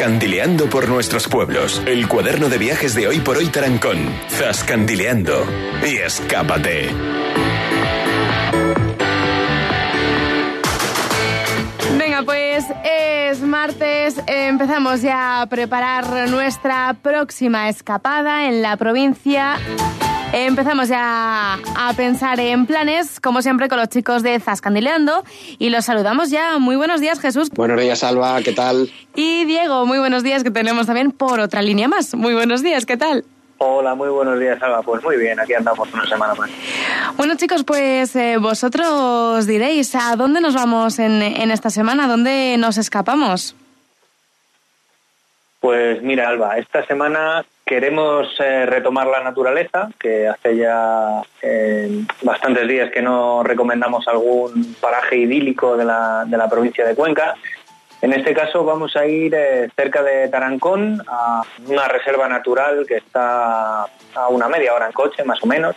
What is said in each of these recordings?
Zascandileando por nuestros pueblos. El cuaderno de viajes de hoy por hoy Tarancón. Zascandileando. Y escápate. Venga, pues es martes, empezamos ya a preparar nuestra próxima escapada en la provincia Empezamos ya a pensar en planes, como siempre, con los chicos de Zascandileando. Y los saludamos ya. Muy buenos días, Jesús. Buenos días, Alba. ¿Qué tal? Y Diego, muy buenos días, que tenemos también por otra línea más. Muy buenos días, ¿qué tal? Hola, muy buenos días, Alba. Pues muy bien, aquí andamos una semana más. Bueno, chicos, pues eh, vosotros diréis, ¿a dónde nos vamos en, en esta semana? ¿A dónde nos escapamos? Pues mira, Alba, esta semana queremos eh, retomar la naturaleza, que hace ya eh, bastantes días que no recomendamos algún paraje idílico de la, de la provincia de Cuenca. En este caso vamos a ir eh, cerca de Tarancón, a una reserva natural que está a una media hora en coche, más o menos.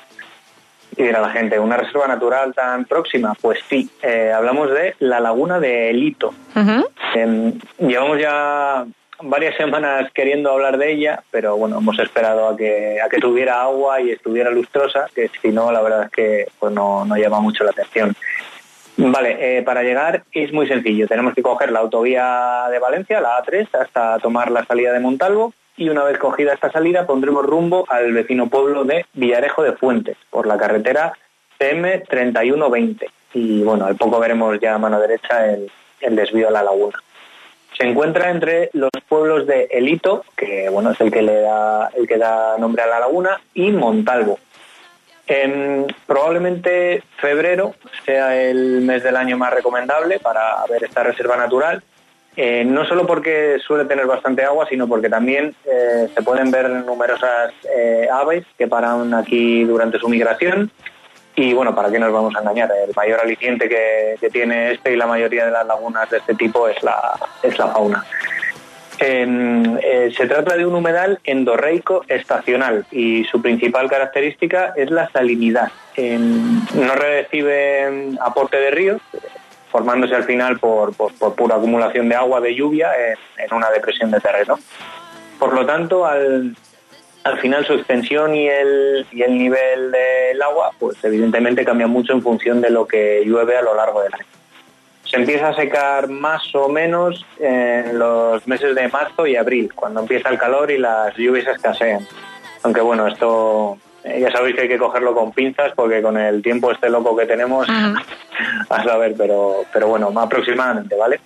Y dirá la gente, ¿una reserva natural tan próxima? Pues sí, hablamos de la laguna de Elito. Em, llevamos ya varias semanas queriendo hablar de ella, pero bueno, hemos esperado a que, a que tuviera agua y estuviera lustrosa, que si no, la verdad es que pues no, llama mucho la atención. Vale, eh, para llegar es muy sencillo. Tenemos que coger la autovía de Valencia, la A3, hasta tomar la salida de Montalvo y una vez cogida esta salida pondremos rumbo al vecino pueblo de Villarejo de Fuentes por la carretera CM 3120. Y bueno, al poco veremos ya a mano derecha el, el desvío a la laguna. Se encuentra entre los pueblos de Elito, que bueno, es el que le da, el que da nombre a la laguna, y Montalvo. probablemente febrero sea el mes del año más recomendable para ver esta reserva natural, eh, no solo porque suele tener bastante agua, sino porque también eh, se pueden ver numerosas eh, aves que paran aquí durante su migración y bueno, ¿para qué nos vamos a engañar? El mayor aliciente que, tiene este y la mayoría de las lagunas de este tipo es la, es la fauna. Em, eh, se trata de un humedal endorreico estacional y su principal característica es la salinidad. Em, no recibe aporte de ríos, formándose al final por, pura acumulación de agua de lluvia en una depresión de terreno. Por lo tanto, al, al final su extensión y el, y el nivel del agua, pues evidentemente cambia mucho en función de lo que llueve a lo largo del año. Se empieza a secar más o menos en los meses de marzo y abril, cuando empieza el calor y las lluvias escasean. Aunque bueno, esto eh, ya sabéis que hay que cogerlo con pinzas porque con el tiempo este loco que tenemos, a saber, pero, pero bueno, aproximadamente, ¿vale?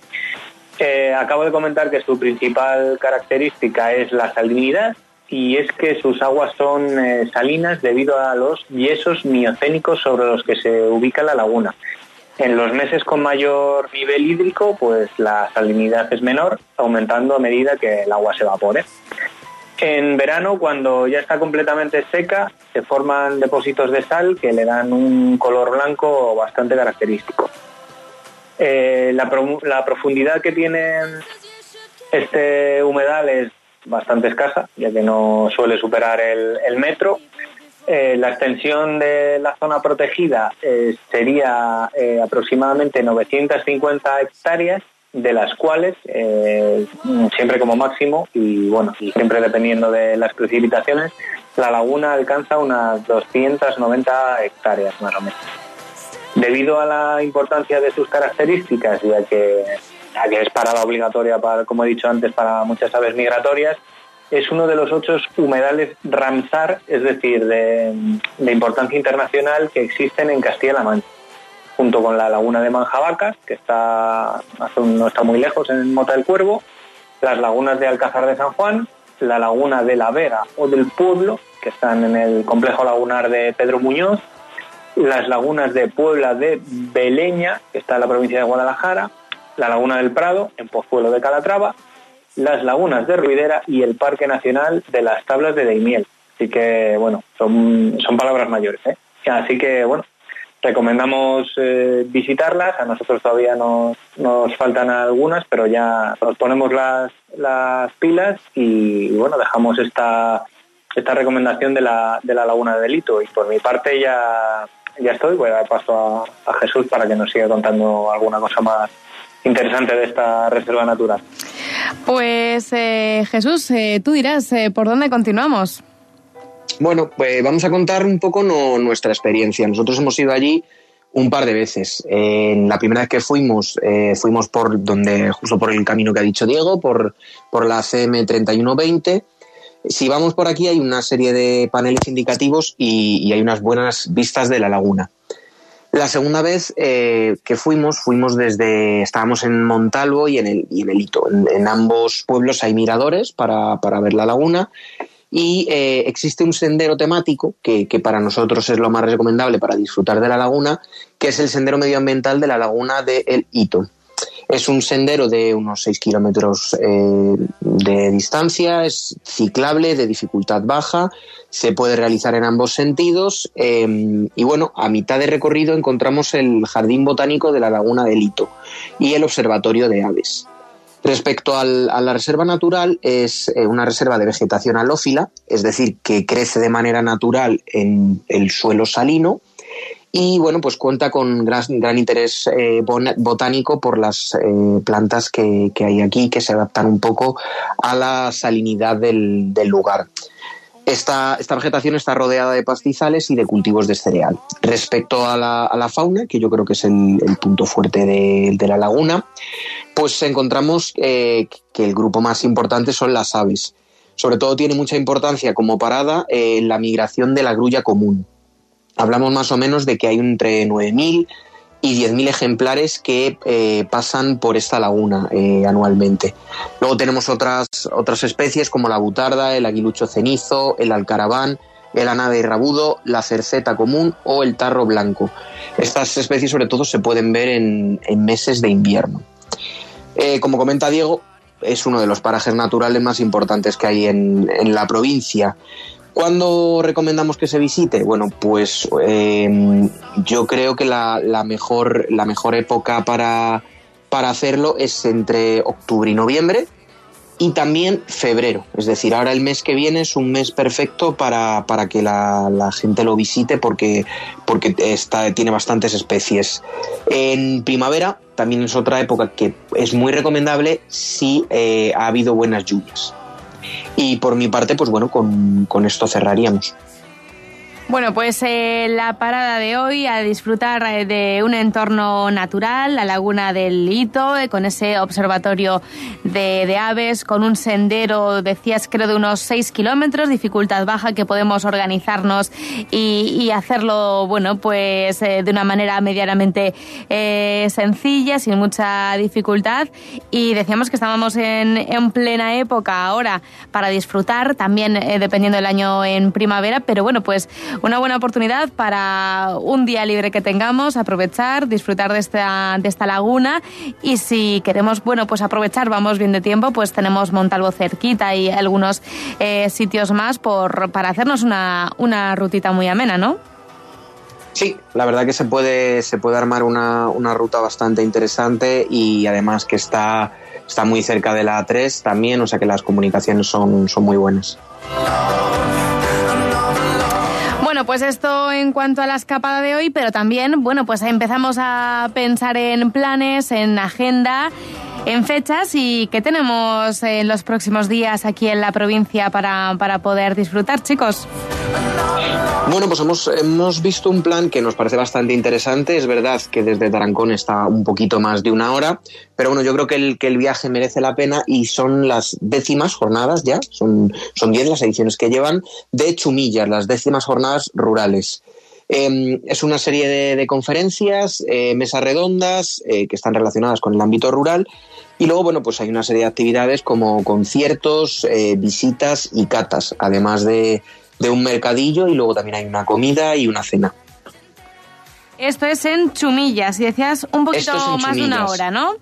Eh, acabo de comentar que su principal característica es la salinidad y es que sus aguas son eh, salinas debido a los yesos miocénicos sobre los que se ubica la laguna. En los meses con mayor nivel hídrico, pues la salinidad es menor, aumentando a medida que el agua se evapore. En verano, cuando ya está completamente seca, se forman depósitos de sal que le dan un color blanco bastante característico. Eh, la, la profundidad que tiene este humedal es bastante escasa, ya que no suele superar el, metro. Eh, la extensión de la zona protegida eh, sería eh, aproximadamente 950 hectáreas, de las cuales, siempre como máximo, y bueno, y siempre dependiendo de las precipitaciones, la laguna alcanza unas 290 hectáreas más o menos. Debido a la importancia de sus características, ya que que es parada obligatoria, para, como he dicho antes, para muchas aves migratorias, es uno de los ocho humedales Ramsar, es decir, de, importancia internacional que existen en Castilla-La Mancha, junto con la laguna de Manjabacas, que está, no está muy lejos en Mota del Cuervo, las lagunas de Alcázar de San Juan, la laguna de La Vega o del Pueblo, que están en el complejo lagunar de Pedro Muñoz, las lagunas de Puebla de Beleña, que está en la provincia de Guadalajara, la Laguna del Prado, en Pozuelo de Calatrava, las lagunas de Ruidera y el Parque Nacional de las Tablas de Daimiel. Así que, bueno, son, son palabras mayores. ¿eh? Así que, bueno, recomendamos eh, visitarlas. A nosotros todavía nos, nos faltan algunas, pero ya nos ponemos las, las pilas y, bueno, dejamos esta, esta recomendación de la, de la Laguna de Delito. Y por mi parte ya, ya estoy. Voy a dar paso a Jesús para que nos siga contando alguna cosa más interesante de esta reserva natural. Pues eh, Jesús, eh, tú dirás, eh, ¿por dónde continuamos? Bueno, pues vamos a contar un poco nuestra experiencia. Nosotros hemos ido allí un par de veces. En la primera vez que fuimos, fuimos por donde, justo por el camino que ha dicho Diego, por, por la CM 3120. Si vamos por aquí hay una serie de paneles indicativos y hay unas buenas vistas de la laguna. La segunda vez eh, que fuimos, fuimos desde, estábamos en Montalvo y en el, y en el Hito. En, ambos pueblos hay miradores para, para ver la laguna y eh, existe un sendero temático que, que, para nosotros es lo más recomendable para disfrutar de la laguna, que es el sendero medioambiental de la laguna de El Hito. Es un sendero de unos 6 kilómetros eh, de distancia, es ciclable, de dificultad baja, se puede realizar en ambos sentidos em, y bueno, a mitad de recorrido encontramos el Jardín Botánico de la Laguna del Hito y el Observatorio de Aves. Respecto a la reserva natural, es eh, una reserva de vegetación halófila, es decir, que crece de manera natural en el suelo salino y bueno, pues cuenta con gran, gran interés eh, botánico por las eh, plantas que, hay aquí que se adaptan un poco a la salinidad del, lugar. Esta, esta, vegetación está rodeada de pastizales y de cultivos de cereal. Respecto a la, fauna, que yo creo que es el, punto fuerte de, la laguna, pues encontramos eh, que el grupo más importante son las aves. Sobre todo tiene mucha importancia como parada la migración de la grulla común hablamos más o menos de que hay entre 9.000 y 10.000 ejemplares que eh, pasan por esta laguna eh, anualmente. Luego tenemos otras, otras especies como la butarda, el aguilucho cenizo, el alcaraván, el anade rabudo, la cerceta común o el tarro blanco. Estas especies sobre todo se pueden ver en, meses de invierno. Eh, como comenta Diego, es uno de los parajes naturales más importantes que hay en la provincia. ¿Cuándo recomendamos que se visite? Bueno, pues em, yo creo que la, mejor, la mejor época para, para hacerlo es entre octubre y noviembre y también febrero. Es decir, ahora el mes que viene es un mes perfecto para, que la, gente lo visite porque, porque está, tiene bastantes especies. En primavera también es otra época que es muy recomendable si eh, ha habido buenas lluvias. Y por mi parte, pues bueno, con, con esto cerraríamos. Bueno, pues eh, la parada de hoy a disfrutar eh, de un entorno natural, la laguna del Hito, eh, con ese observatorio de, aves, con un sendero, decías creo de unos 6 kilómetros, dificultad baja, que podemos organizarnos y, hacerlo, bueno, pues de una manera medianamente sencilla, sin mucha dificultad. Y decíamos que estábamos en, en plena época ahora para disfrutar, también dependiendo del año en primavera, pero bueno, pues una buena oportunidad para un día libre que tengamos, aprovechar, disfrutar de esta, de esta laguna y si queremos, bueno, pues aprovechar, vamos bien de tiempo, pues tenemos Montalvo cerquita y algunos eh, sitios más por, para hacernos una, una rutita muy amena, ¿no? Sí, la verdad que se puede, se puede armar una, una ruta bastante interesante y además que está, está muy cerca de la A3 también, o sea que las comunicaciones son, son muy buenas. Pues esto en cuanto a la escapada de hoy, pero también, bueno, pues empezamos a pensar en planes, en agenda en fechas y qué tenemos en los próximos días aquí en la provincia para, para poder disfrutar, chicos. Bueno, pues hemos, hemos visto un plan que nos parece bastante interesante. Es verdad que desde Tarancón está un poquito más de una hora, pero bueno, yo creo que el, que el viaje merece la pena y son las décimas jornadas ya, son, son diez las ediciones que llevan, de Chumillas, las décimas jornadas rurales. Em, es una serie de, conferencias, eh, mesas redondas eh, que están relacionadas con el ámbito rural y luego, bueno, pues hay una serie de actividades como conciertos, eh, visitas y catas, además de, un mercadillo y luego también hay una comida y una cena. Esto es en Chumillas y decías un poquito más de una hora, ¿no?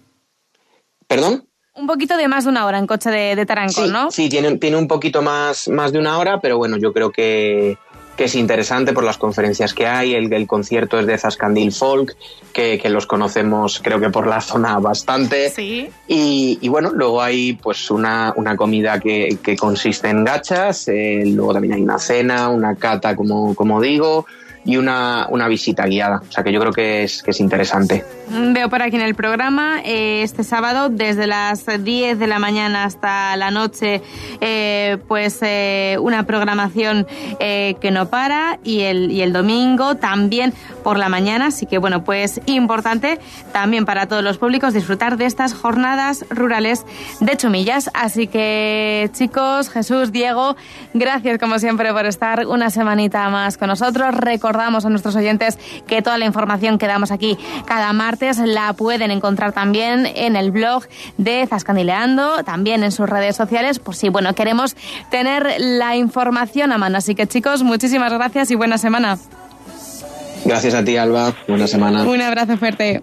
¿Perdón? Un poquito de más de una hora en coche de, de Taranco, ¿no? Sí, tiene, tiene un poquito más, más de una hora, pero bueno, yo creo que, que es interesante por las conferencias que hay. El, el concierto es de Zascandil Folk, que, los conocemos creo que por la zona bastante. Sí. Y, bueno, luego hay pues una, una comida que, consiste en gachas, eh, luego también hay una cena, una cata, como, como digo, y una, una visita guiada. O sea que yo creo que es, que es interesante. Veo por aquí en el programa, eh, este sábado, desde las 10 de la mañana hasta la noche, eh, pues eh, una programación que no para y el, y el domingo también por la mañana. Así que, bueno, pues importante también para todos los públicos disfrutar de estas jornadas rurales de Chumillas. Así que, chicos, Jesús, Diego, gracias como siempre por estar una semanita más con nosotros. Recordamos a nuestros oyentes que toda la información que damos aquí cada martes la pueden encontrar también en el blog de Zascandileando, también en sus redes sociales, por si bueno queremos tener la información a mano. Así que chicos, muchísimas gracias y buena semana. Gracias a ti, Alba. Buena semana. Un abrazo fuerte.